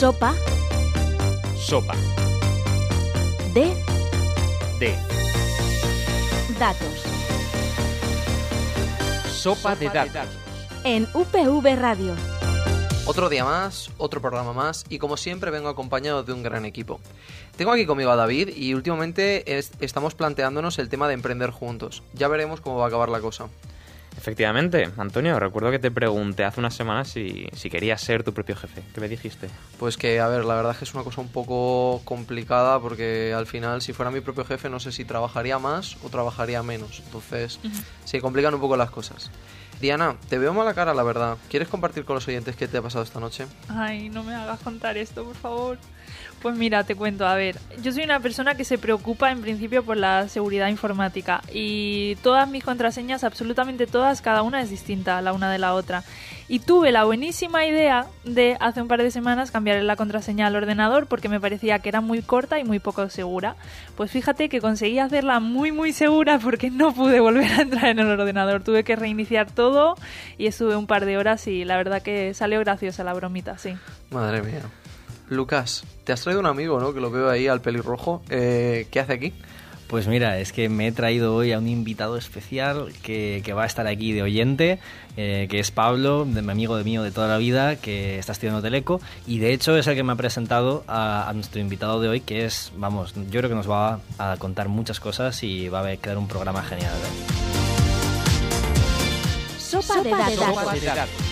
Sopa. Sopa. De. De. Datos. Sopa de datos. En UPV Radio. Otro día más, otro programa más y como siempre vengo acompañado de un gran equipo. Tengo aquí conmigo a David y últimamente es- estamos planteándonos el tema de emprender juntos. Ya veremos cómo va a acabar la cosa. Efectivamente, Antonio, recuerdo que te pregunté hace unas semanas si, si querías ser tu propio jefe. ¿Qué me dijiste? Pues que, a ver, la verdad es que es una cosa un poco complicada porque al final si fuera mi propio jefe no sé si trabajaría más o trabajaría menos. Entonces se complican un poco las cosas. Diana, te veo mala cara, la verdad. ¿Quieres compartir con los oyentes qué te ha pasado esta noche? Ay, no me hagas contar esto, por favor. Pues mira, te cuento, a ver, yo soy una persona que se preocupa en principio por la seguridad informática y todas mis contraseñas, absolutamente todas, cada una es distinta la una de la otra. Y tuve la buenísima idea de hace un par de semanas cambiar la contraseña al ordenador porque me parecía que era muy corta y muy poco segura. Pues fíjate que conseguí hacerla muy muy segura porque no pude volver a entrar en el ordenador. Tuve que reiniciar todo y estuve un par de horas y la verdad que salió graciosa la bromita, sí. Madre mía. Lucas, te has traído un amigo, ¿no? Que lo veo ahí al pelirrojo. Eh, ¿Qué hace aquí? Pues mira, es que me he traído hoy a un invitado especial que, que va a estar aquí de oyente, eh, que es Pablo, de mi amigo de mío de toda la vida, que está estudiando Teleco, y de hecho es el que me ha presentado a, a nuestro invitado de hoy, que es, vamos, yo creo que nos va a contar muchas cosas y va a quedar un programa genial. Sopa, de datos.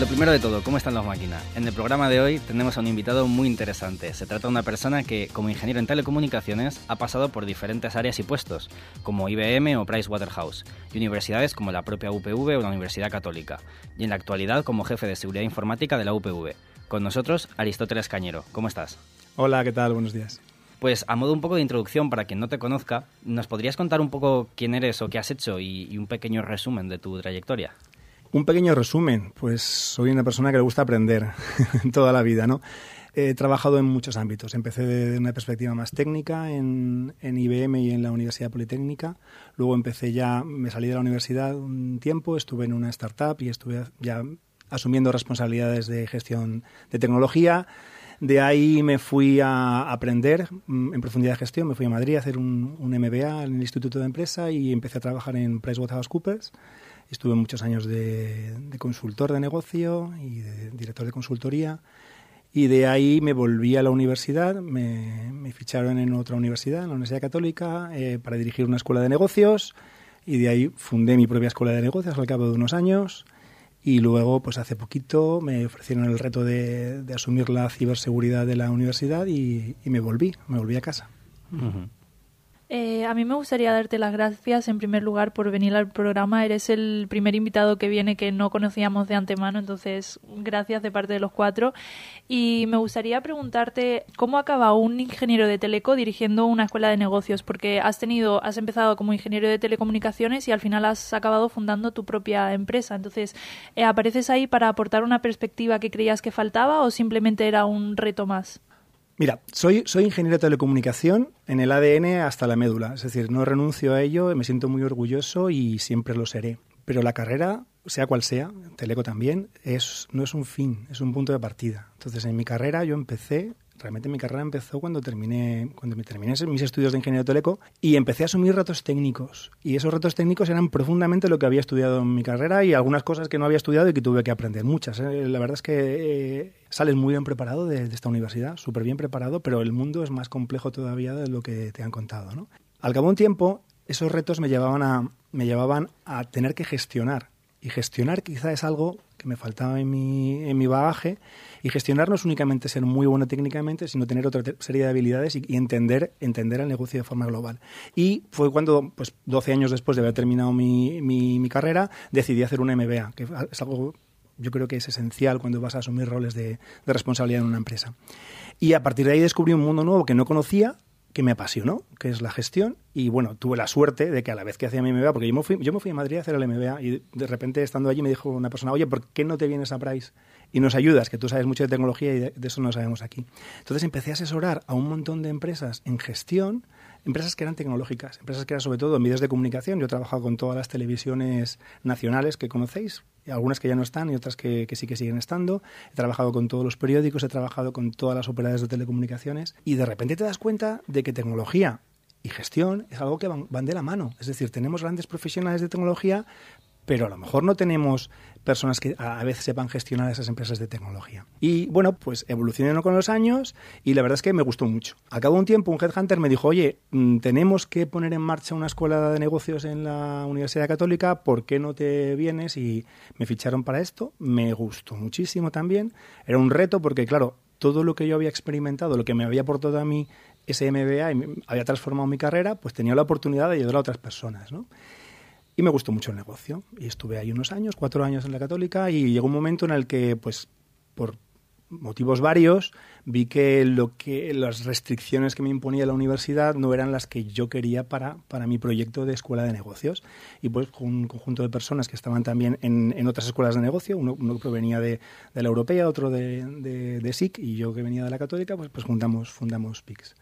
Lo primero de todo, ¿cómo están las máquinas? En el programa de hoy tenemos a un invitado muy interesante. Se trata de una persona que, como ingeniero en telecomunicaciones, ha pasado por diferentes áreas y puestos, como IBM o Pricewaterhouse, y universidades como la propia UPV o la Universidad Católica, y en la actualidad como jefe de seguridad informática de la UPV. Con nosotros, Aristóteles Cañero. ¿Cómo estás? Hola, ¿qué tal? Buenos días. Pues a modo un poco de introducción, para quien no te conozca, ¿nos podrías contar un poco quién eres o qué has hecho y, y un pequeño resumen de tu trayectoria? Un pequeño resumen, pues soy una persona que le gusta aprender toda la vida, ¿no? He trabajado en muchos ámbitos. Empecé de una perspectiva más técnica en, IBM y en la Universidad Politécnica. Luego empecé ya, me salí de la universidad un tiempo, estuve en una startup y estuve ya asumiendo responsabilidades de gestión de tecnología. De ahí me fui a aprender mm, en profundidad de gestión, me fui a Madrid a hacer un, MBA en el Instituto de Empresa y empecé a trabajar en PricewaterhouseCoopers. Estuve muchos años de, de consultor de negocio y de director de consultoría. Y de ahí me volví a la universidad, me, me ficharon en otra universidad, en la Universidad Católica, eh, para dirigir una escuela de negocios. Y de ahí fundé mi propia escuela de negocios al cabo de unos años. Y luego, pues hace poquito, me ofrecieron el reto de, de asumir la ciberseguridad de la universidad y, y me volví, me volví a casa. Eh, a mí me gustaría darte las gracias en primer lugar por venir al programa. Eres el primer invitado que viene que no conocíamos de antemano, entonces gracias de parte de los cuatro. Y me gustaría preguntarte cómo acaba un ingeniero de teleco dirigiendo una escuela de negocios, porque has tenido, has empezado como ingeniero de telecomunicaciones y al final has acabado fundando tu propia empresa. Entonces, eh, ¿apareces ahí para aportar una perspectiva que creías que faltaba o simplemente era un reto más? Mira, soy, soy ingeniero de telecomunicación en el ADN hasta la médula. Es decir, no renuncio a ello, me siento muy orgulloso y siempre lo seré. Pero la carrera, sea cual sea, Teleco también, es, no es un fin, es un punto de partida. Entonces, en mi carrera yo empecé, realmente mi carrera empezó cuando terminé, cuando me terminé mis estudios de ingeniero de teleco y empecé a asumir retos técnicos. Y esos retos técnicos eran profundamente lo que había estudiado en mi carrera y algunas cosas que no había estudiado y que tuve que aprender, muchas. ¿eh? La verdad es que eh, sales muy bien preparado de, esta universidad, súper bien preparado, pero el mundo es más complejo todavía de lo que te han contado. ¿no? Al cabo de un tiempo, esos retos me llevaban a, me llevaban a tener que gestionar. Y gestionar quizá es algo que me faltaba en mi, en mi bagaje. Y gestionar no es únicamente ser muy bueno técnicamente, sino tener otra serie de habilidades y, entender, entender el negocio de forma global. Y fue cuando, pues 12 años después de haber terminado mi, mi, mi carrera, decidí hacer un MBA, que es algo yo creo que es esencial cuando vas a asumir roles de, de responsabilidad en una empresa. Y a partir de ahí descubrí un mundo nuevo que no conocía, que me apasionó, que es la gestión. Y bueno, tuve la suerte de que a la vez que hacía mi MBA, porque yo me fui, yo me fui a Madrid a hacer el MBA y de repente estando allí me dijo una persona, oye, ¿por qué no te vienes a Price y nos ayudas? Que tú sabes mucho de tecnología y de, de eso no sabemos aquí. Entonces empecé a asesorar a un montón de empresas en gestión empresas que eran tecnológicas, empresas que eran sobre todo medios de comunicación. Yo he trabajado con todas las televisiones nacionales que conocéis, algunas que ya no están y otras que, sí que siguen estando. He trabajado con todos los periódicos, he trabajado con todas las operadores de telecomunicaciones y de repente te das cuenta de que tecnología y gestión es algo que van de la mano. Es decir, tenemos grandes profesionales de tecnología, pero a lo mejor no tenemos personas que a veces sepan gestionar esas empresas de tecnología. Y bueno, pues evolucionaron con los años y la verdad es que me gustó mucho. A cabo de un tiempo un headhunter me dijo, oye, mm, tenemos que poner en marcha una escuela de negocios en la Universidad Católica, ¿por qué no te vienes? Y me ficharon para esto, me gustó muchísimo también. Era un reto porque, claro, todo lo que yo había experimentado, lo que me había aportado a mí ese MBA y había transformado mi carrera, pues tenía la oportunidad de ayudar a otras personas, ¿no? Y me gustó mucho el negocio. Y estuve ahí unos años, cuatro años en la católica, y llegó un momento en el que, pues, por motivos varios, vi que, lo que las restricciones que me imponía la universidad no eran las que yo quería para, para mi proyecto de escuela de negocios. Y pues con un conjunto de personas que estaban también en, en otras escuelas de negocio, uno, uno que provenía de, de, la europea, otro de, de, de, SIC y yo que venía de la católica, pues, pues juntamos, fundamos PIX.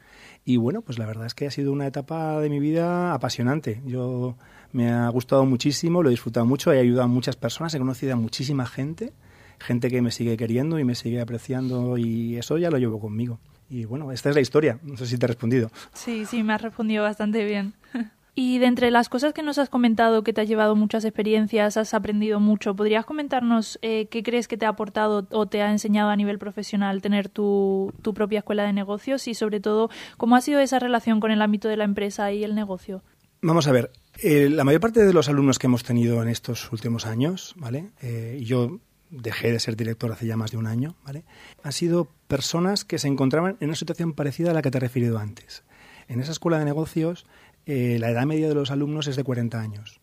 Y bueno, pues la verdad es que ha sido una etapa de mi vida apasionante. Yo me ha gustado muchísimo, lo he disfrutado mucho, he ayudado a muchas personas, he conocido a muchísima gente, gente que me sigue queriendo y me sigue apreciando y eso ya lo llevo conmigo. Y bueno, esta es la historia, no sé si te he respondido. Sí, sí, me has respondido bastante bien. Y de entre las cosas que nos has comentado, que te has llevado muchas experiencias, has aprendido mucho, ¿podrías comentarnos eh, qué crees que te ha aportado o te ha enseñado a nivel profesional tener tu, tu propia escuela de negocios y sobre todo cómo ha sido esa relación con el ámbito de la empresa y el negocio? Vamos a ver, eh, la mayor parte de los alumnos que hemos tenido en estos últimos años, ¿vale? Eh, yo dejé de ser director hace ya más de un año, ¿vale? Han sido personas que se encontraban en una situación parecida a la que te he referido antes. En esa escuela de negocios, eh, la edad media de los alumnos es de 40 años.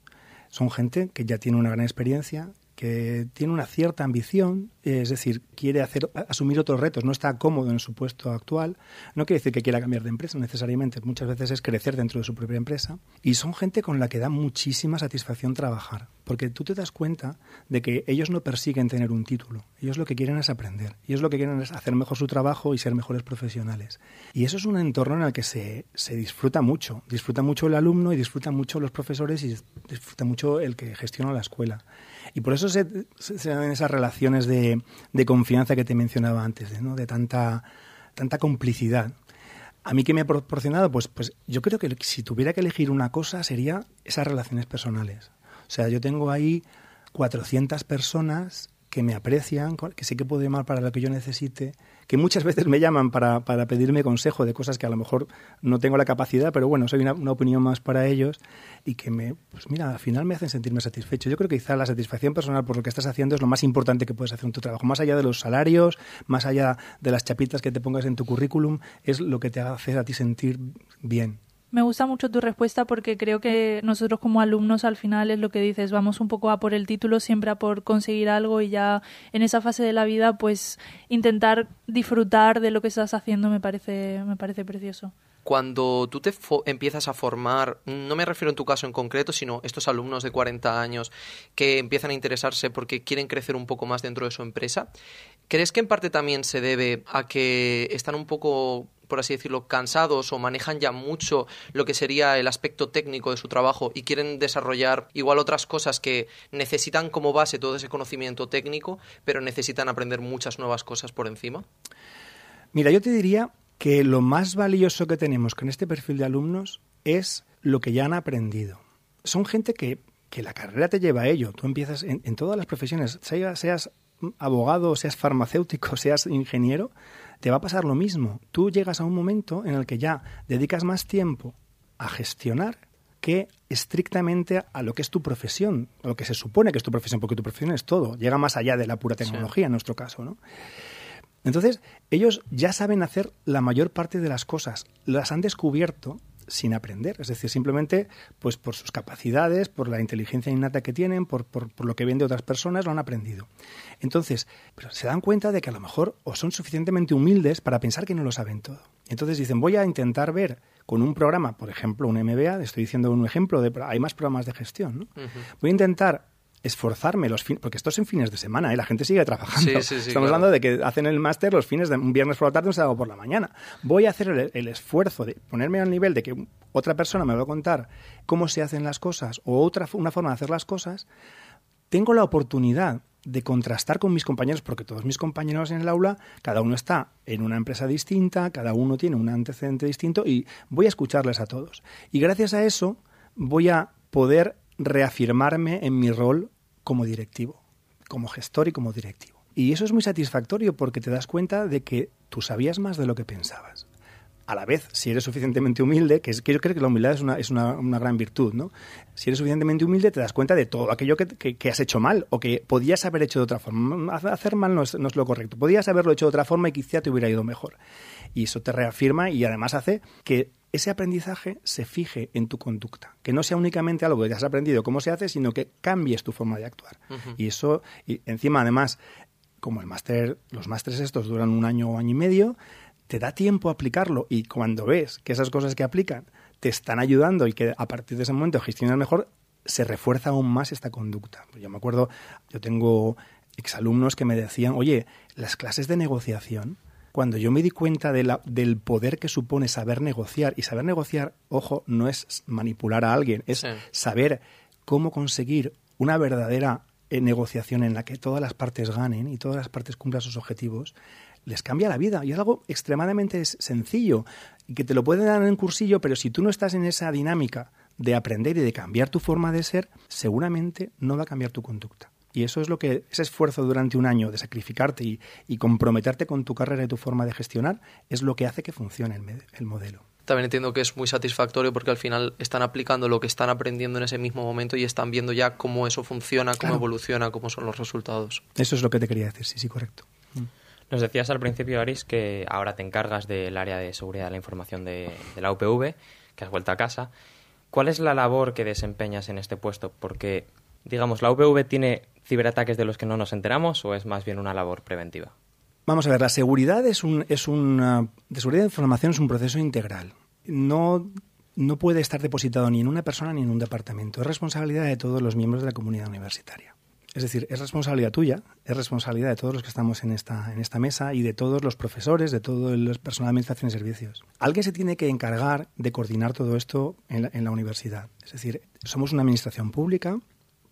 Son gente que ya tiene una gran experiencia, que tiene una cierta ambición, es decir, quiere asumir otros retos, no está cómodo en su puesto actual, no quiere decir que quiera cambiar de empresa necesariamente, muchas veces es crecer dentro de su propia empresa, y son gente con la que da muchísima satisfacción trabajar, porque tú te das cuenta de que ellos no persiguen tener un título, ellos lo que quieren es aprender, ellos lo que quieren es hacer mejor su trabajo y ser mejores profesionales. Y eso es un entorno en el que se, se disfruta mucho, disfruta mucho el alumno y disfruta mucho los profesores y disfruta mucho el que gestiona la escuela. Y por eso se, se, dan esas relaciones de, de, confianza que te mencionaba antes, ¿no? de tanta, tanta complicidad. A mí que me ha proporcionado, pues, pues yo creo que si tuviera que elegir una cosa sería esas relaciones personales. O sea, yo tengo ahí 400 personas que me aprecian, que sé que puedo llamar para lo que yo necesite, que muchas veces me llaman para, para pedirme consejo de cosas que a lo mejor no tengo la capacidad, pero bueno, soy una, una, opinión más para ellos y que me, pues mira, al final me hacen sentirme satisfecho. Yo creo que quizá la satisfacción personal por lo que estás haciendo es lo más importante que puedes hacer en tu trabajo, más allá de los salarios, más allá de las chapitas que te pongas en tu currículum, es lo que te hace a ti sentir bien. Me gusta mucho tu respuesta porque creo que nosotros como alumnos al final es lo que dices, vamos un poco a por el título, siempre a por conseguir algo y ya en esa fase de la vida pues intentar disfrutar de lo que estás haciendo me parece, me parece precioso. Cuando tú te empiezas a formar, no me refiero en tu caso en concreto, sino estos alumnos de 40 años que empiezan a interesarse porque quieren crecer un poco más dentro de su empresa, ¿crees que en parte también se debe a que están un poco por así decirlo, cansados o manejan ya mucho lo que sería el aspecto técnico de su trabajo y quieren desarrollar igual otras cosas que necesitan como base todo ese conocimiento técnico, pero necesitan aprender muchas nuevas cosas por encima? Mira, yo te diría que lo más valioso que tenemos con este perfil de alumnos es lo que ya han aprendido. Son gente que, que la carrera te lleva a ello. Tú empiezas en, todas las profesiones, seas, seas abogado, seas farmacéutico, seas ingeniero, te va a pasar lo mismo. Tú llegas a un momento en el que ya dedicas más tiempo a gestionar que estrictamente a lo que es tu profesión, a lo que se supone que es tu profesión, porque tu profesión es todo, llega más allá de la pura tecnología sí. en nuestro caso, ¿no? Entonces, ellos ya saben hacer la mayor parte de las cosas, las han descubierto sin aprender, es decir, simplemente pues por sus capacidades, por la inteligencia innata que tienen, por, por, por, lo que ven de otras personas, lo han aprendido. Entonces, pero se dan cuenta de que a lo mejor o son suficientemente humildes para pensar que no lo saben todo. Entonces dicen, voy a intentar ver con un programa, por ejemplo, un MBA, estoy diciendo un ejemplo, de, hay más programas de gestión, ¿no? Uh -huh. voy a intentar esforzarme los fines, porque esto es en fines de semana, ¿eh? la gente sigue trabajando. Sí, sí, sí, Estamos claro. hablando de que hacen el máster los fines de un viernes por la tarde, un sábado por la mañana. Voy a hacer el, el esfuerzo de ponerme al nivel de que otra persona me va a contar cómo se hacen las cosas o otra una forma de hacer las cosas. Tengo la oportunidad de contrastar con mis compañeros, porque todos mis compañeros en el aula, cada uno está en una empresa distinta, cada uno tiene un antecedente distinto y voy a escucharles a todos. Y gracias a eso voy a poder reafirmarme en mi rol como directivo, como gestor y como directivo. Y eso es muy satisfactorio porque te das cuenta de que tú sabías más de lo que pensabas. A la vez, si eres suficientemente humilde, que, es, que yo creo que la humildad es, una, es una, una, gran virtud, ¿no? Si eres suficientemente humilde, te das cuenta de todo aquello que, que, que, has hecho mal o que podías haber hecho de otra forma. Hacer mal no es, no es lo correcto. Podías haberlo hecho de otra forma y quizá te hubiera ido mejor. Y eso te reafirma y además hace que ese aprendizaje se fije en tu conducta, que no sea únicamente algo que has aprendido cómo se hace, sino que cambies tu forma de actuar. Uh -huh. Y eso, y encima además, como el máster, los másteres estos duran un año o año y medio, te da tiempo a aplicarlo y cuando ves que esas cosas que aplican te están ayudando y que a partir de ese momento gestionas mejor, se refuerza aún más esta conducta. Yo me acuerdo, yo tengo exalumnos que me decían, oye, las clases de negociación, cuando yo me di cuenta de la, del poder que supone saber negociar, y saber negociar, ojo, no es manipular a alguien, es sí. saber cómo conseguir una verdadera eh, negociación en la que todas las partes ganen y todas las partes cumplan sus objetivos, les cambia la vida. Y es algo extremadamente sencillo, que te lo pueden dar en un cursillo, pero si tú no estás en esa dinámica de aprender y de cambiar tu forma de ser, seguramente no va a cambiar tu conducta. Y eso es lo que, ese esfuerzo durante un año de sacrificarte y, y comprometerte con tu carrera y tu forma de gestionar, es lo que hace que funcione el, el modelo también entiendo que es muy satisfactorio porque al final están aplicando lo que están aprendiendo en ese mismo momento y están viendo ya cómo eso funciona, cómo claro. evoluciona, cómo son los resultados. Eso es lo que te quería decir, sí, sí, correcto. Mm. Nos decías al principio, Aris, que ahora te encargas del área de seguridad de la información de, la UPV, que has vuelto a casa. ¿Cuál es la labor que desempeñas en este puesto? Porque, digamos, ¿la UPV tiene ciberataques de los que no nos enteramos o es más bien una labor preventiva? Vamos a ver, la seguridad es un, es una, de seguridad de información es un proceso integral. No, no puede estar depositado ni en una persona ni en un departamento. Es responsabilidad de todos los miembros de la comunidad universitaria. Es decir, es responsabilidad tuya, es responsabilidad de todos los que estamos en esta, en esta mesa y de todos los profesores, de todo el personal de administración y servicios. Alguien se tiene que encargar de coordinar todo esto en la, universidad. Es decir, somos una administración pública,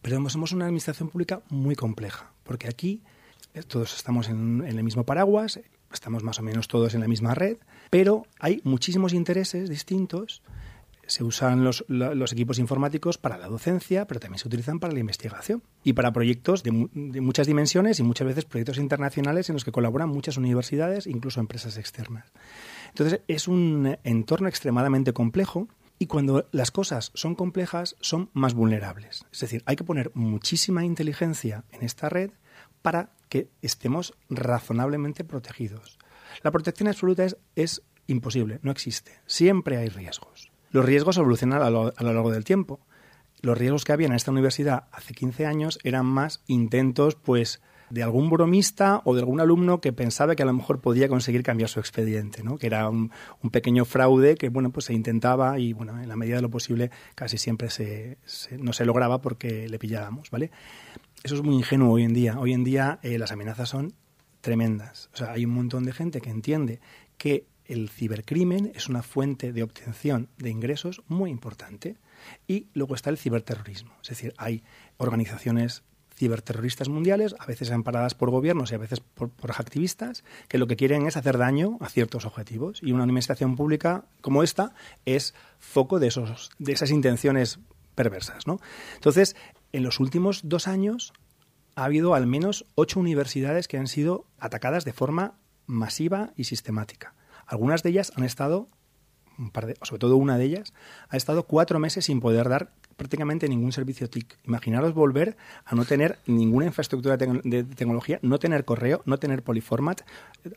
pero somos una administración pública muy compleja, porque aquí todos estamos en, el mismo paraguas, estamos más o menos todos en la misma red, pero hay muchísimos intereses distintos. Se usan los, equipos informáticos para la docencia, pero también se utilizan para la investigación y para proyectos de, muchas dimensiones y muchas veces proyectos internacionales en los que colaboran muchas universidades, incluso empresas externas. Entonces es un entorno extremadamente complejo y cuando las cosas son complejas son más vulnerables. Es decir, hay que poner muchísima inteligencia en esta red para que estemos razonablemente protegidos. La protección absoluta es imposible, no existe. Siempre hay riesgos. Los riesgos evolucionan a lo, a lo, largo del tiempo. Los riesgos que había en esta universidad hace 15 años eran más intentos, pues, de algún bromista o de algún alumno que pensaba que a lo mejor podía conseguir cambiar su expediente, ¿no? que era un, pequeño fraude que bueno pues se intentaba y bueno en la medida de lo posible casi siempre se, no se lograba porque le pillábamos, ¿vale? Eso es muy ingenuo hoy en día. Hoy en día eh, las amenazas son tremendas. O sea, hay un montón de gente que entiende que el cibercrimen es una fuente de obtención de ingresos muy importante. Y luego está el ciberterrorismo. Es decir, hay organizaciones ciberterroristas mundiales, a veces amparadas por gobiernos y a veces por, activistas, que lo que quieren es hacer daño a ciertos objetivos. Y una administración pública como esta es foco de, esos, de esas intenciones perversas. ¿no? Entonces, en los últimos dos años ha habido al menos ocho universidades que han sido atacadas de forma masiva y sistemática. Algunas de ellas han estado, un par de, sobre todo una de ellas, ha estado cuatro meses sin poder dar prácticamente ningún servicio TIC. Imaginaros volver a no tener ninguna infraestructura de, de tecnología, no tener correo, no tener poliformat,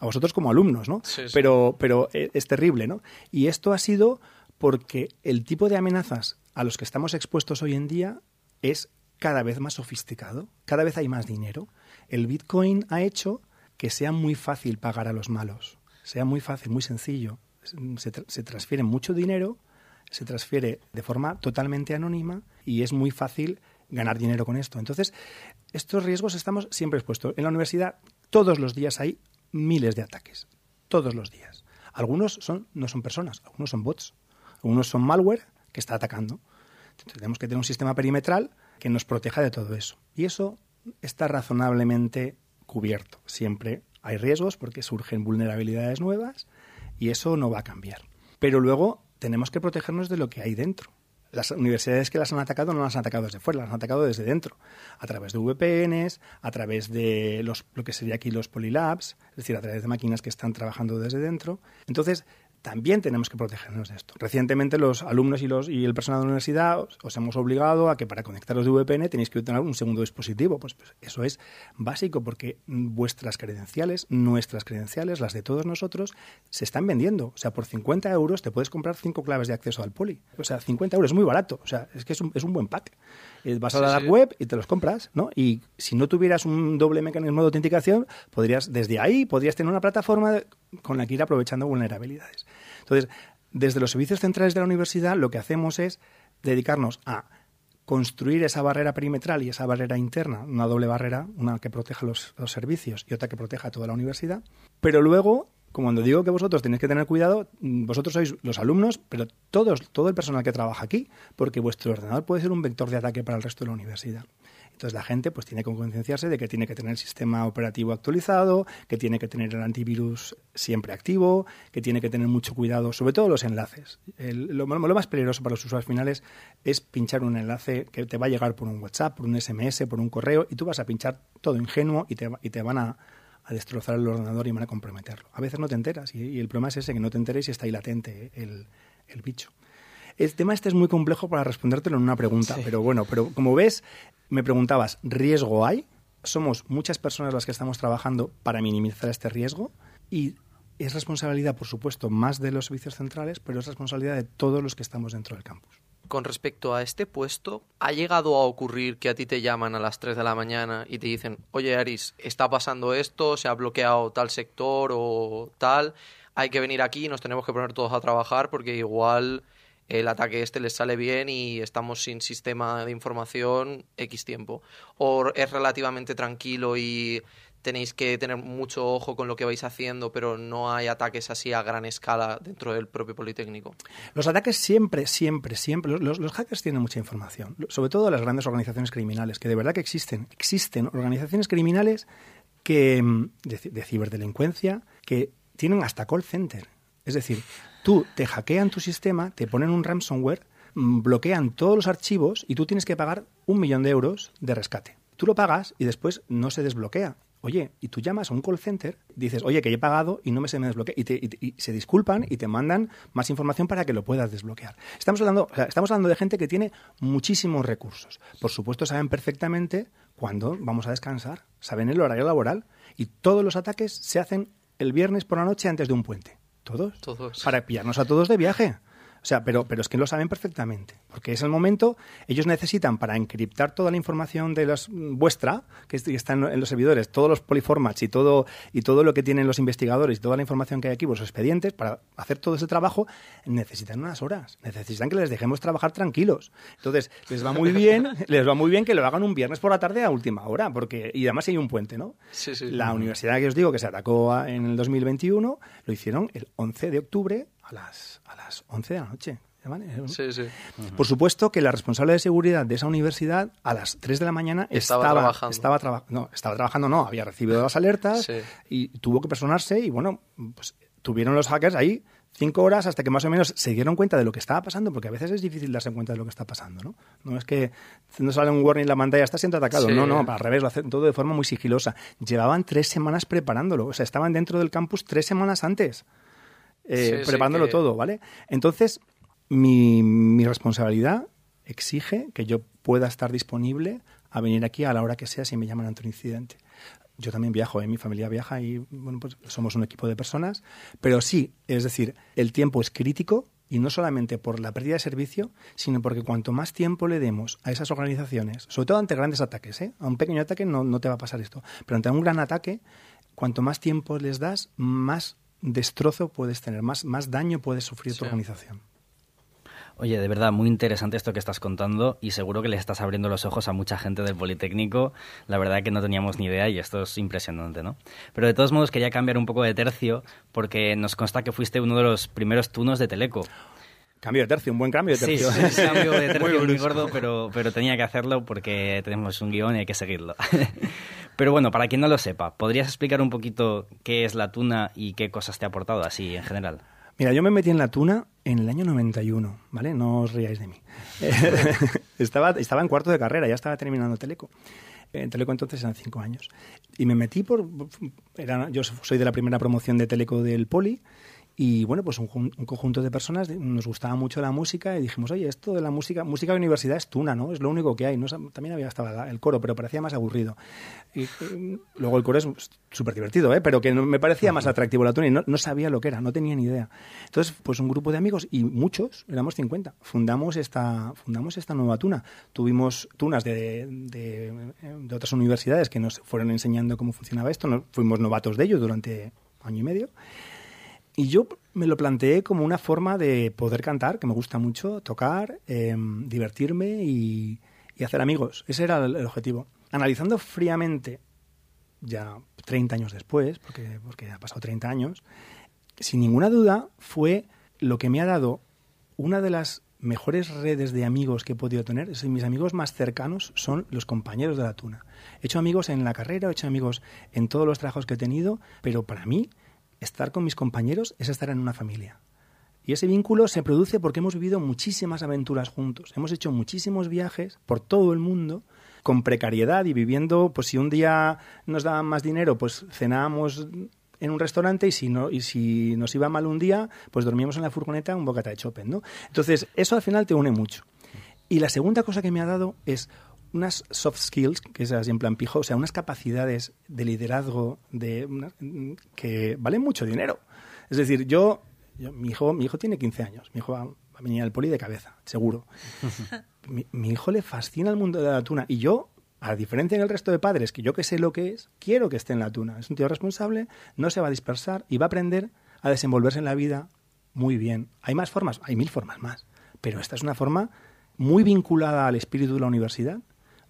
a vosotros como alumnos, ¿no? Sí, sí. Pero, pero es terrible, ¿no? Y esto ha sido porque el tipo de amenazas a los que estamos expuestos hoy en día es cada vez más sofisticado, cada vez hay más dinero. El Bitcoin ha hecho que sea muy fácil pagar a los malos, sea muy fácil, muy sencillo. Se, tra se transfiere mucho dinero, se transfiere de forma totalmente anónima y es muy fácil ganar dinero con esto. Entonces, estos riesgos estamos siempre expuestos. En la universidad, todos los días hay miles de ataques. Todos los días. Algunos son, no son personas, algunos son bots. Algunos son malware que está atacando. Entonces, tenemos que tener un sistema perimetral que nos proteja de todo eso. Y eso está razonablemente cubierto. Siempre hay riesgos porque surgen vulnerabilidades nuevas y eso no va a cambiar. Pero luego tenemos que protegernos de lo que hay dentro. Las universidades que las han atacado no las han atacado desde fuera, las han atacado desde dentro, a través de VPNs, a través de los, lo que sería aquí los polylabs, es decir, a través de máquinas que están trabajando desde dentro. Entonces, también tenemos que protegernos de esto. Recientemente los alumnos y, los, y el personal de la universidad os, hemos obligado a que para conectaros de VPN tenéis que tener un segundo dispositivo. Pues, pues, eso es básico porque vuestras credenciales, nuestras credenciales, las de todos nosotros, se están vendiendo. O sea, por 50 euros te puedes comprar cinco claves de acceso al poli. O sea, 50 euros es muy barato. O sea, es que es un, es un buen pack. Vas a la web y te los compras, ¿no? Y si no tuvieras un doble mecanismo de autenticación, podrías, desde ahí, podrías tener una plataforma con la que ir aprovechando vulnerabilidades. Entonces, desde los servicios centrales de la universidad, lo que hacemos es dedicarnos a construir esa barrera perimetral y esa barrera interna, una doble barrera, una que proteja los, los servicios y otra que proteja toda la universidad, pero luego cuando digo que vosotros tenéis que tener cuidado, mm, vosotros sois los alumnos, pero todos, todo el personal que trabaja aquí, porque vuestro ordenador puede ser un vector de ataque para el resto de la universidad. Entonces la gente pues tiene que concienciarse de que tiene que tener el sistema operativo actualizado, que tiene que tener el antivirus siempre activo, que tiene que tener mucho cuidado, sobre todo los enlaces. lo, más peligroso para los usuarios finales es pinchar un enlace que te va a llegar por un WhatsApp, por un SMS, por un correo, y tú vas a pinchar todo ingenuo y te, y te van a, a destrozar el ordenador y van a comprometerlo. A veces no te enteras y, el problema es ese, que no te enteres y está ahí latente el, el bicho. El tema este es muy complejo para respondértelo en una pregunta, pero bueno, pero como ves, me preguntabas, ¿riesgo hay? Somos muchas personas las que estamos trabajando para minimizar este riesgo y es responsabilidad, por supuesto, más de los servicios centrales, pero es responsabilidad de todos los que estamos dentro del campus con respecto a este puesto, ¿ha llegado a ocurrir que a ti te llaman a las 3 de la mañana y te dicen, oye Aris, está pasando esto, se ha bloqueado tal sector o tal, hay que venir aquí, nos tenemos que poner todos a trabajar porque igual el ataque este les sale bien y estamos sin sistema de información X tiempo? ¿O es relativamente tranquilo y tenéis que tener mucho ojo con lo que vais haciendo, pero no hay ataques así a gran escala dentro del propio Politécnico. Los ataques siempre, siempre, siempre. Los, hackers tienen mucha información, sobre todo las grandes organizaciones criminales, que de verdad que existen. Existen organizaciones criminales que, mm, de, ciberdelincuencia que tienen hasta call center. Es decir, tú te hackean tu sistema, te ponen un ransomware, mm, bloquean todos los archivos y tú tienes que pagar un millón de euros de rescate. Tú lo pagas y después no se desbloquea Oye, y tú llamas a un call center, dices, oye, que he pagado y no me se me desbloquea, y, se disculpan y te mandan más información para que lo puedas desbloquear. Estamos hablando, estamos hablando de gente que tiene muchísimos recursos. Por supuesto, saben perfectamente cuándo vamos a descansar, saben el horario laboral, y todos los ataques se hacen el viernes por la noche antes de un puente. ¿Todos? Todos. Para pillarnos a todos de viaje. O sea, pero, pero es que lo saben perfectamente, porque es el momento, ellos necesitan para encriptar toda la información de los vuestra, que está en los servidores, todos los polyformats y todo, y todo lo que tienen los investigadores y toda la información que hay aquí, los expedientes, para hacer todo ese trabajo, necesitan unas horas, necesitan que les dejemos trabajar tranquilos. Entonces, les va muy bien, les va muy bien que lo hagan un viernes por la tarde a última hora, porque, y además hay un puente, ¿no? Sí, sí. La universidad que os digo que se atacó en el 2021, lo hicieron el 11 de octubre a las, a las 11 de la noche. Sí, sí. Por supuesto que la responsable de seguridad de esa universidad a las 3 de la mañana estaba, estaba trabajando. Estaba, no, estaba trabajando, no, había recibido las alertas y tuvo que personarse y bueno, pues tuvieron los hackers ahí cinco horas hasta que más o menos se dieron cuenta de lo que estaba pasando, porque a veces es difícil darse cuenta de lo que está pasando, ¿no? No es que no sale un warning en la pantalla, está siendo atacado. No, no, al revés, lo hacen todo de forma muy sigilosa. Llevaban tres semanas preparándolo, o sea, estaban dentro del campus tres semanas antes. Eh, preparándolo todo, ¿vale? Entonces, mi, mi, responsabilidad exige que yo pueda estar disponible a venir aquí a la hora que sea si me llaman ante un incidente. Yo también viajo, ¿eh? mi familia viaja y bueno, pues somos un equipo de personas, pero sí, es decir, el tiempo es crítico y no solamente por la pérdida de servicio, sino porque cuanto más tiempo le demos a esas organizaciones, sobre todo ante grandes ataques, ¿eh? a un pequeño ataque no, no te va a pasar esto, pero ante un gran ataque, cuanto más tiempo les das, más destrozo puedes tener, más, más daño puedes sufrir tu organización. Oye, de verdad, muy interesante esto que estás contando y seguro que le estás abriendo los ojos a mucha gente del Politécnico. La verdad que no teníamos ni idea y esto es impresionante, ¿no? Pero de todos modos quería cambiar un poco de tercio porque nos consta que fuiste uno de los primeros tunos de Teleco. Cambio de tercio, un buen cambio de tercio. Sí, sí, cambio de tercio muy, gordo, pero, pero tenía que hacerlo porque tenemos un guion y hay que seguirlo. pero bueno, para quien no lo sepa, ¿podrías explicar un poquito qué es la tuna y qué cosas te ha aportado así en general? Mira, yo me metí en la tuna en el año 91, ¿vale? No os riáis de mí. estaba, estaba en cuarto de carrera, ya estaba terminando Teleco. En Teleco entonces eran cinco años. Y me metí por... Era, yo soy de la primera promoción de Teleco del Poli y bueno, pues un, conjunto de personas nos gustaba mucho la música y dijimos, oye, esto de la música, música de universidad es tuna, ¿no? Es lo único que hay. ¿no? También había estaba el coro, pero parecía más aburrido. Y, luego el coro es súper divertido, ¿eh? Pero que me parecía más atractivo la tuna y no, sabía lo que era, no tenía ni idea. Entonces, pues un grupo de amigos y muchos, éramos 50, fundamos esta, fundamos esta nueva tuna. Tuvimos tunas de, de, de otras universidades que nos fueron enseñando cómo funcionaba esto. Nos, fuimos novatos de ello durante año y medio. Y yo me lo planteé como una forma de poder cantar, que me gusta mucho, tocar, em, divertirme y, hacer amigos. Ese era el, objetivo. Analizando fríamente, ya 30 años después, porque, porque ha pasado 30 años, sin ninguna duda fue lo que me ha dado una de las mejores redes de amigos que he podido tener. Mis amigos más cercanos son los compañeros de la tuna. He hecho amigos en la carrera, he hecho amigos en todos los trabajos que he tenido, pero para mí estar con mis compañeros es estar en una familia. Y ese vínculo se produce porque hemos vivido muchísimas aventuras juntos. Hemos hecho muchísimos viajes por todo el mundo con precariedad y viviendo, pues si un día nos daban más dinero, pues cenábamos en un restaurante y si no y si nos iba mal un día, pues dormíamos en la furgoneta un bocata de chopen, ¿no? Entonces, eso al final te une mucho. Y la segunda cosa que me ha dado es unas soft skills, que es así en plan pijo, o sea, unas capacidades de liderazgo de que valen mucho dinero. Es decir, yo, mi, hijo, mi hijo tiene 15 años, mi hijo va, a venir al poli de cabeza, seguro. mi, hijo le fascina el mundo de la tuna y yo, a diferencia del resto de padres, que yo que sé lo que es, quiero que esté en la tuna. Es un tío responsable, no se va a dispersar y va a aprender a desenvolverse en la vida muy bien. Hay más formas, hay mil formas más, pero esta es una forma muy vinculada al espíritu de la universidad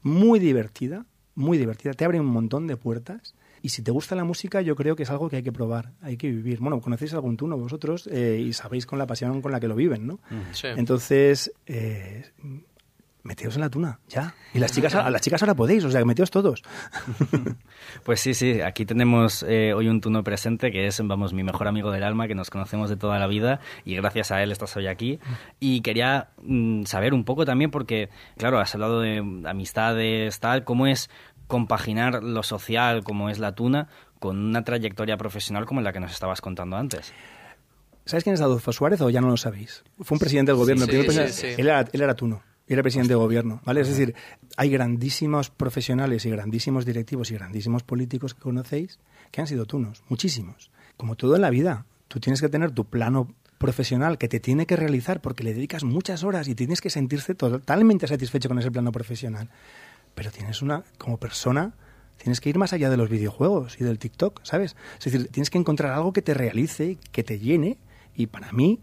muy divertida, muy divertida, te abre un montón de puertas. Y si te gusta la música, yo creo que es algo que hay que probar, hay que vivir. Bueno, conocéis algún tuno vosotros eh, y sabéis con la pasión con la que lo viven, ¿no? Sí. Entonces, eh, meteos en la tuna, ya. Y las chicas, a las chicas ahora podéis, o sea, meteos todos. Pues sí, sí, aquí tenemos eh, hoy un tuno presente que es, vamos, mi mejor amigo del alma, que nos conocemos de toda la vida y gracias a él estás hoy aquí. Y quería mm, saber un poco también, porque, claro, has hablado de amistades, tal, cómo es compaginar lo social, como es la tuna, con una trayectoria profesional como la que nos estabas contando antes. ¿Sabes quién es Adolfo Suárez o ya no lo sabéis? Fue un presidente del gobierno. Sí, sí, él, era, él era tuno y era presidente de gobierno, ¿vale? Es decir, hay grandísimos profesionales y grandísimos directivos y grandísimos políticos que conocéis que han sido tunos, muchísimos. Como todo en la vida, tú tienes que tener tu plano profesional que te tiene que realizar porque le dedicas muchas horas y tienes que sentirse totalmente satisfecho con ese plano profesional. Pero tienes una, como persona, tienes que ir más allá de los videojuegos y del TikTok, ¿sabes? Es decir, tienes que encontrar algo que te realice, que te llene. Y para mí,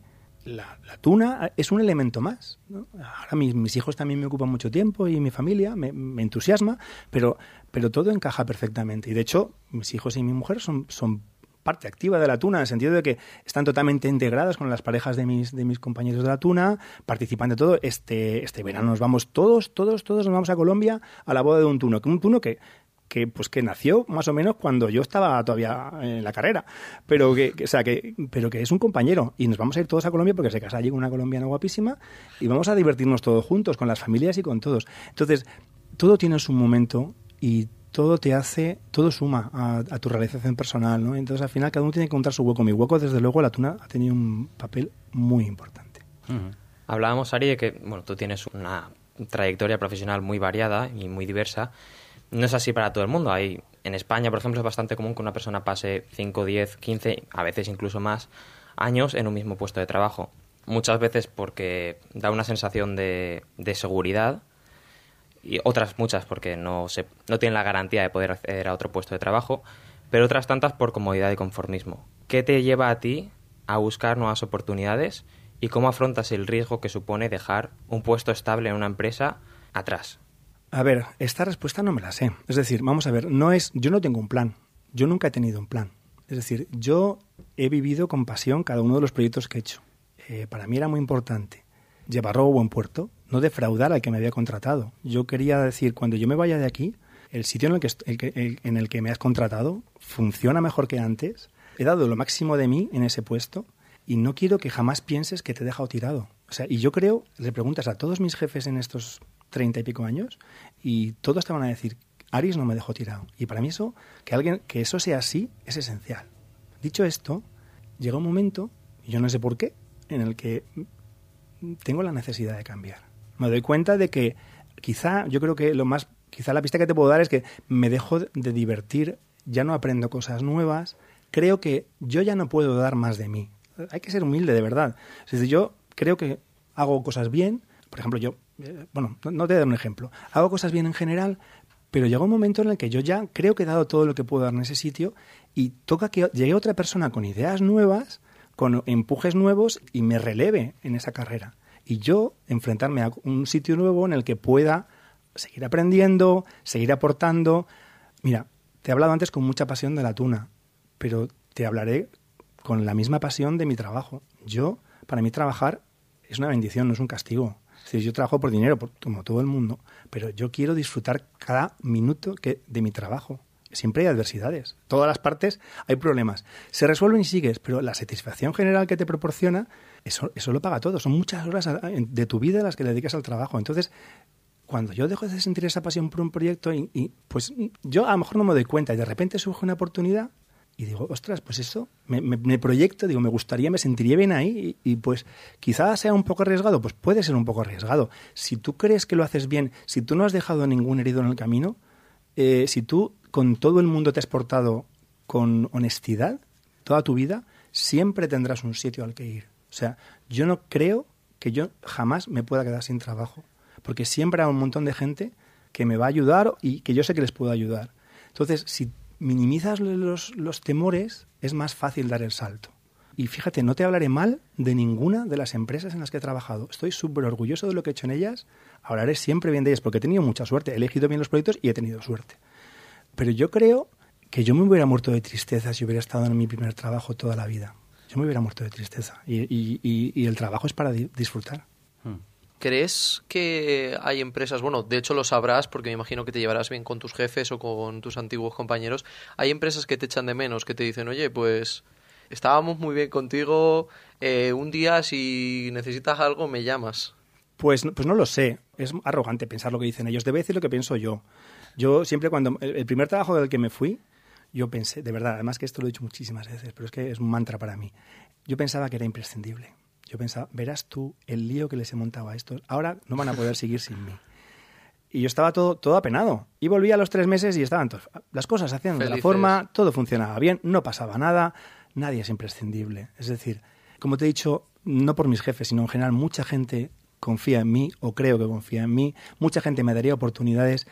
la, tuna es un elemento más. Ahora mis, hijos también me ocupan mucho tiempo y mi familia me, entusiasma, pero, pero todo encaja perfectamente. Y de hecho, mis hijos y mi mujer son, son parte activa de la tuna, en el sentido de que están totalmente integradas con las parejas de mis, de mis compañeros de la tuna, participan de todo. Este, este verano nos vamos todos, todos, todos nos vamos a Colombia a la boda de un tuno, un tuno que que pues que nació más o menos cuando yo estaba todavía en la carrera, pero que, o sea que pero que es un compañero y nos vamos a ir todos a Colombia porque se casa allí con una colombiana guapísima y vamos a divertirnos todos juntos con las familias y con todos. Entonces, todo tiene su momento y todo te hace, todo suma a, tu realización personal, ¿no? Entonces, al final, cada uno tiene que encontrar su hueco. Mi hueco, desde luego, la tuna ha tenido un papel muy importante. Hablábamos, Ari, de que, bueno, tú tienes una trayectoria profesional muy variada y muy diversa no es así para todo el mundo. Hay, en España, por ejemplo, es bastante común que una persona pase 5, 10, 15, a veces incluso más años en un mismo puesto de trabajo. Muchas veces porque da una sensación de, de seguridad y otras muchas porque no, se, no tienen la garantía de poder acceder a otro puesto de trabajo, pero otras tantas por comodidad y conformismo. ¿Qué te lleva a ti a buscar nuevas oportunidades ¿Y cómo afrontas el riesgo que supone dejar un puesto estable en una empresa atrás? A ver, esta respuesta no me la sé. Es decir, vamos a ver, no es, yo no tengo un plan. Yo nunca he tenido un plan. Es decir, yo he vivido con pasión cada uno de los proyectos que he hecho. Eh, para mí era muy importante llevarlo a buen puerto, no defraudar al que me había contratado. Yo quería decir, cuando yo me vaya de aquí, el sitio en el que, en el que me has contratado funciona mejor que antes, he dado lo máximo de mí en ese puesto y no quiero que jamás pienses que te he dejado tirado. O sea, y yo creo, le preguntas a todos mis jefes en estos treinta y pico años y todos te van a decir, Aris no me dejó tirado. Y para mí eso, que alguien, que eso sea así, es esencial. Dicho esto, llega un momento, y yo no sé por qué, en el que tengo la necesidad de cambiar. Me doy cuenta de que quizá, yo creo que lo más, quizá la pista que te puedo dar es que me dejo de divertir, ya no aprendo cosas nuevas, creo que yo ya no puedo dar más de mí. Hay que ser humilde, de verdad. Es decir, yo creo que hago cosas bien, por ejemplo, yo, bueno, no te voy a dar un ejemplo, hago cosas bien en general, pero llega un momento en el que yo ya creo que he dado todo lo que puedo dar en ese sitio y toca que llegue otra persona con ideas nuevas con empujes nuevos y me releve en esa carrera. Y yo enfrentarme a un sitio nuevo en el que pueda seguir aprendiendo, seguir aportando. Mira, te he hablado antes con mucha pasión de la tuna, pero te hablaré con la misma pasión de mi trabajo. Yo, para mí trabajar es una bendición, no es un castigo. Es decir, yo trabajo por dinero, como todo el mundo, pero yo quiero disfrutar cada minuto de mi trabajo siempre hay adversidades. Todas las partes hay problemas. Se resuelven y sigues, pero la satisfacción general que te proporciona, eso, eso lo paga todo. Son muchas horas de tu vida las que le dedicas al trabajo. Entonces, cuando yo dejo de sentir esa pasión por un proyecto, y, pues yo a lo mejor no me doy cuenta y de repente surge una oportunidad y digo, ostras, pues eso, me, proyecto, digo, me gustaría, me sentiría bien ahí y, pues quizás sea un poco arriesgado, pues puede ser un poco arriesgado. Si tú crees que lo haces bien, si tú no has dejado ningún herido en el camino, eh, si tú con todo el mundo te has portado con honestidad toda tu vida, siempre tendrás un sitio al que ir. O sea, yo no creo que yo jamás me pueda quedar sin trabajo, porque siempre hay un montón de gente que me va a ayudar y que yo sé que les puedo ayudar. Entonces, si minimizas los, los temores, es más fácil dar el salto. Y fíjate, no te hablaré mal de ninguna de las empresas en las que he trabajado. Estoy súper orgulloso de lo que he hecho en ellas. Hablaré siempre bien de ellas porque he tenido mucha suerte. He elegido bien los proyectos y he tenido suerte. Pero yo creo que yo me hubiera muerto de tristeza si hubiera estado en mi primer trabajo toda la vida. Yo me hubiera muerto de tristeza. Y, el trabajo es para disfrutar. ¿Crees que hay empresas, bueno, de hecho lo sabrás porque me imagino que te llevarás bien con tus jefes o con tus antiguos compañeros, hay empresas que te echan de menos, que te dicen, oye, pues estábamos muy bien contigo, eh, un día si necesitas algo me llamas. Pues, pues no lo sé, es arrogante pensar lo que dicen ellos, debe decir lo que pienso yo. Yo siempre cuando... El, primer trabajo del que me fui, yo pensé, de verdad, además que esto lo he dicho muchísimas veces, pero es que es un mantra para mí. Yo pensaba que era imprescindible. Yo pensaba, verás tú el lío que les he montado a estos. Ahora no van a poder seguir sin mí. Y yo estaba todo, todo apenado. Y volví a los tres meses y estaban todos, las cosas se hacían de la forma, todo funcionaba bien, no pasaba nada, nadie es imprescindible. Es decir, como te he dicho, no por mis jefes, sino en general, mucha gente confía en mí o creo que confía en mí, mucha gente me daría oportunidades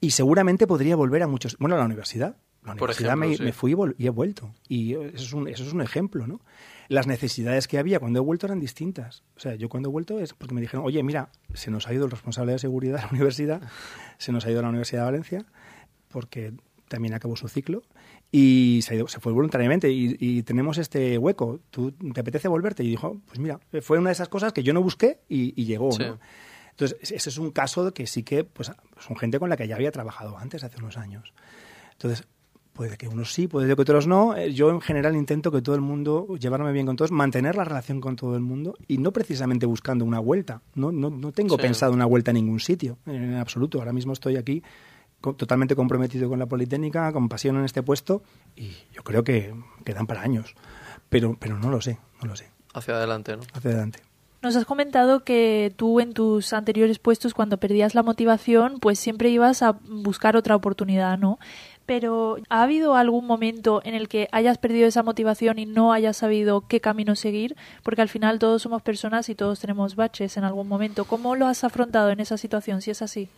y seguramente podría volver a muchos. Bueno, a la universidad. La universidad me, fui y, he vuelto. Y eso es, un, eso es un ejemplo, ¿no? Las necesidades que había cuando he vuelto eran distintas. O sea, yo cuando he vuelto es porque me dijeron, oye, mira, se nos ha ido el responsable de seguridad de la universidad, se nos ha ido a la Universidad de Valencia, porque también acabó su ciclo, y se, se fue voluntariamente y, tenemos este hueco. ¿Tú te apetece volverte? Y dijo, pues mira, fue una de esas cosas que yo no busqué y, llegó, ¿no? Entonces, ese es un caso que sí que pues, son gente con la que ya había trabajado antes, hace unos años. Entonces, puede que unos sí, puede que otros no. Eh, yo en general intento que todo el mundo, llevarme bien con todos, mantener la relación con todo el mundo y no precisamente buscando una vuelta. No, no, no tengo pensado una vuelta a ningún sitio, en absoluto. Ahora mismo estoy aquí totalmente comprometido con la Politécnica, con pasión en este puesto y yo creo que quedan para años. Pero, pero no lo sé, no lo sé. Hacia adelante, ¿no? Hacia adelante. Nos has comentado que tú en tus anteriores puestos, cuando perdías la motivación, pues siempre ibas a buscar otra oportunidad, ¿no? Pero ¿ha habido algún momento en el que hayas perdido esa motivación y no hayas sabido qué camino seguir? Porque al final todos somos personas y todos tenemos baches en algún momento. ¿Cómo lo has afrontado en esa situación, si es así?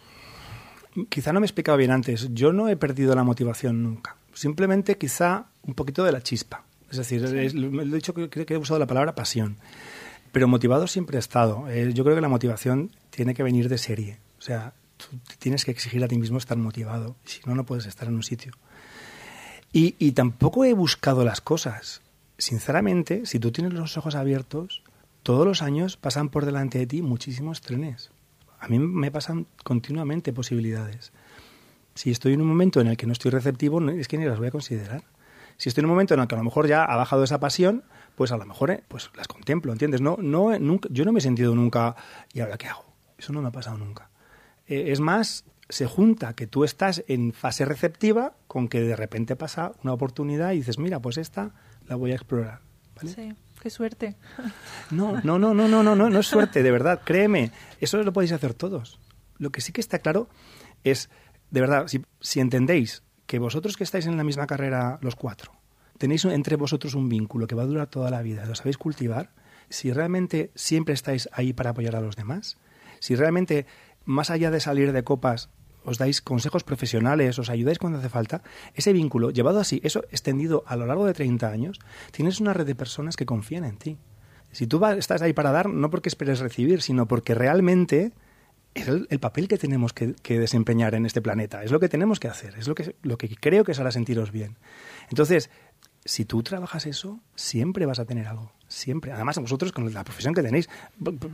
Quizá no me he explicado bien antes. Yo no he perdido la motivación nunca. Simplemente quizá un poquito de la chispa. Es decir, lo he dicho que he usado la palabra pasión. Pero motivado siempre he estado. Eh, yo creo que la motivación tiene que venir de serie. O sea, tú tienes que exigir a ti mismo estar motivado. Si no, no puedes estar en un sitio. Y, tampoco he buscado las cosas. Sinceramente, si tú tienes los ojos abiertos, todos los años pasan por delante de ti muchísimos trenes. A mí me pasan continuamente posibilidades. Si estoy en un momento en el que no estoy receptivo, es que ni las voy a considerar. Si estoy en un momento en el que a lo mejor ya ha bajado esa pasión, pues a lo mejor eh, pues las contemplo, ¿entiendes? No, no, nunca, yo no me he sentido nunca, ¿y ahora qué hago? Eso no me ha pasado nunca. Eh, es más, se junta que tú estás en fase receptiva con que de repente pasa una oportunidad y dices, mira, pues esta la voy a explorar. ¿vale? Sí, qué suerte. No, no, no, no, no, no, no, no es suerte, de verdad, créeme, eso lo podéis hacer todos. Lo que sí que está claro es, de verdad, si, si entendéis que vosotros que estáis en la misma carrera, los cuatro, tenéis entre vosotros un vínculo que va a durar toda la vida, lo sabéis cultivar, si realmente siempre estáis ahí para apoyar a los demás, si realmente, más allá de salir de copas, os dais consejos profesionales, os ayudáis cuando hace falta, ese vínculo, llevado así, eso extendido a lo largo de 30 años, tienes una red de personas que confían en ti. Si tú estás ahí para dar, no porque esperes recibir, sino porque realmente es el, el papel que tenemos que, desempeñar en este planeta. Es lo que tenemos que hacer. Es lo que, creo que os hará sentiros bien. Entonces, si tú trabajas eso, siempre vas a tener algo. Siempre. Además, vosotros con la profesión que tenéis,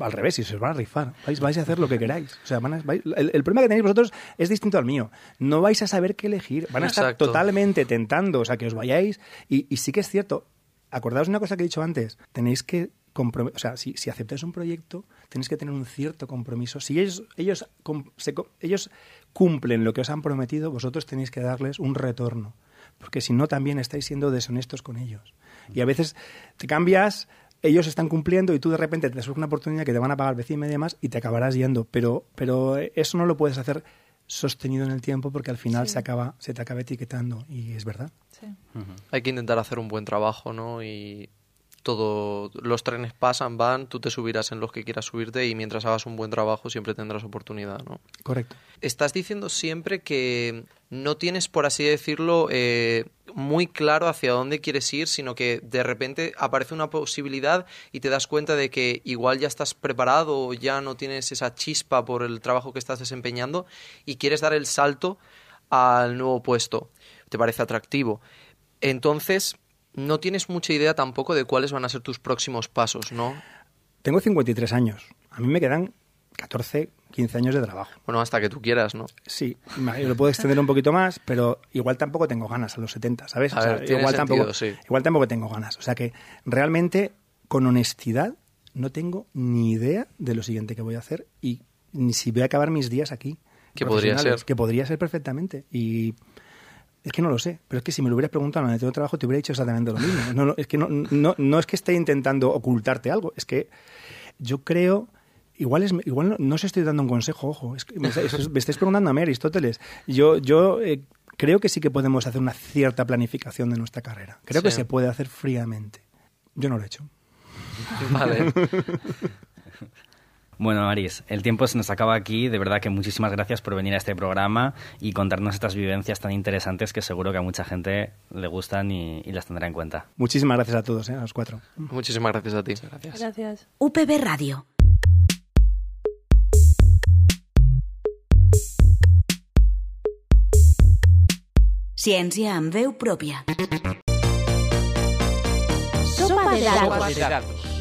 al revés, si se os van a rifar, vais, vais a hacer lo que queráis. O sea, van a- vais- el, el problema que tenéis vosotros es distinto al mío. No vais a saber qué elegir. Van a estar totalmente tentando, o sea, que os vayáis. Y, y sí que es cierto, acordaos una cosa que he dicho antes, tenéis que o sea, si, si aceptáis un proyecto, tenéis que tener un cierto compromiso. Si ellos, ellos, se ellos cumplen lo que os han prometido, vosotros tenéis que darles un retorno. Porque si no, también estáis siendo deshonestos con ellos. Y a veces te cambias, ellos están cumpliendo y tú de repente te surge una oportunidad que te van a pagar vez y media más y te acabarás yendo. Pero, pero eso no lo puedes hacer sostenido en el tiempo porque al final Sí. se, acaba, se te acaba etiquetando. Y es verdad. Sí. Hay que intentar hacer un buen trabajo, ¿no? Y todo, los trenes pasan, van, tú te subirás en los que quieras subirte y mientras hagas un buen trabajo siempre tendrás oportunidad, ¿no? Correcto. Estás diciendo siempre que no tienes, por así decirlo, eh, muy claro hacia dónde quieres ir, sino que de repente aparece una posibilidad y te das cuenta de que igual ya estás preparado o ya no tienes esa chispa por el trabajo que estás desempeñando y quieres dar el salto al nuevo puesto. Te parece atractivo. Entonces, no tienes mucha idea tampoco de cuáles van a ser tus próximos pasos, ¿no? Tengo 53 años. A mí me quedan 14, 15 años de trabajo. Bueno, hasta que tú quieras, ¿no? Sí, lo puedo extender un poquito más, pero igual tampoco tengo ganas a los 70, ¿sabes? A ver, tiene igual, sentido, tampoco, sí. igual tampoco tengo ganas. O sea que realmente, con honestidad, no tengo ni idea de lo siguiente que voy a hacer y ni si voy a acabar mis días aquí. Que podría ser. Que podría ser perfectamente. Y es que no lo sé. Pero es que si me lo hubieras preguntado en el trabajo, te hubiera dicho exactamente lo mismo. No, no, es que no, no, no es que esté intentando ocultarte algo. Es que yo creo... Igual, es, igual no, no os estoy dando un consejo, ojo. Es que me, estáis- me estáis preguntando a mí, Aristóteles. Yo, yo eh, creo que sí que podemos hacer una cierta planificación de nuestra carrera. Creo que se puede hacer fríamente. Yo no lo he hecho. Vale. Bueno, Aris, el tiempo se nos acaba aquí. De verdad que muchísimas gracias por venir a este programa y contarnos estas vivencias tan interesantes que seguro que a mucha gente le gustan y, y las tendrá en cuenta. Muchísimas gracias a todos, eh, a los cuatro. Muchísimas gracias a ti. Gracias. UPB Radio. Ciència amb veu pròpia. Sopa de dados.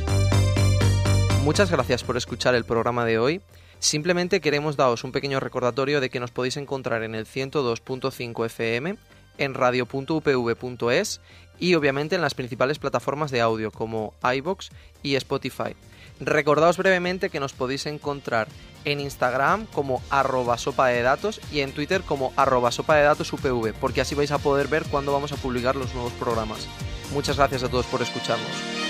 Muchas gracias por escuchar el programa de hoy. Simplemente queremos daros un pequeño recordatorio de que nos podéis encontrar en el 102.5 FM, en radio.upv.es y obviamente en las principales plataformas de audio como iBox y Spotify. Recordaos brevemente que nos podéis encontrar en Instagram como arroba sopa de datos y en Twitter como arroba sopa de datos UPV, porque así vais a poder ver cuándo vamos a publicar los nuevos programas. Muchas gracias a todos por escucharnos.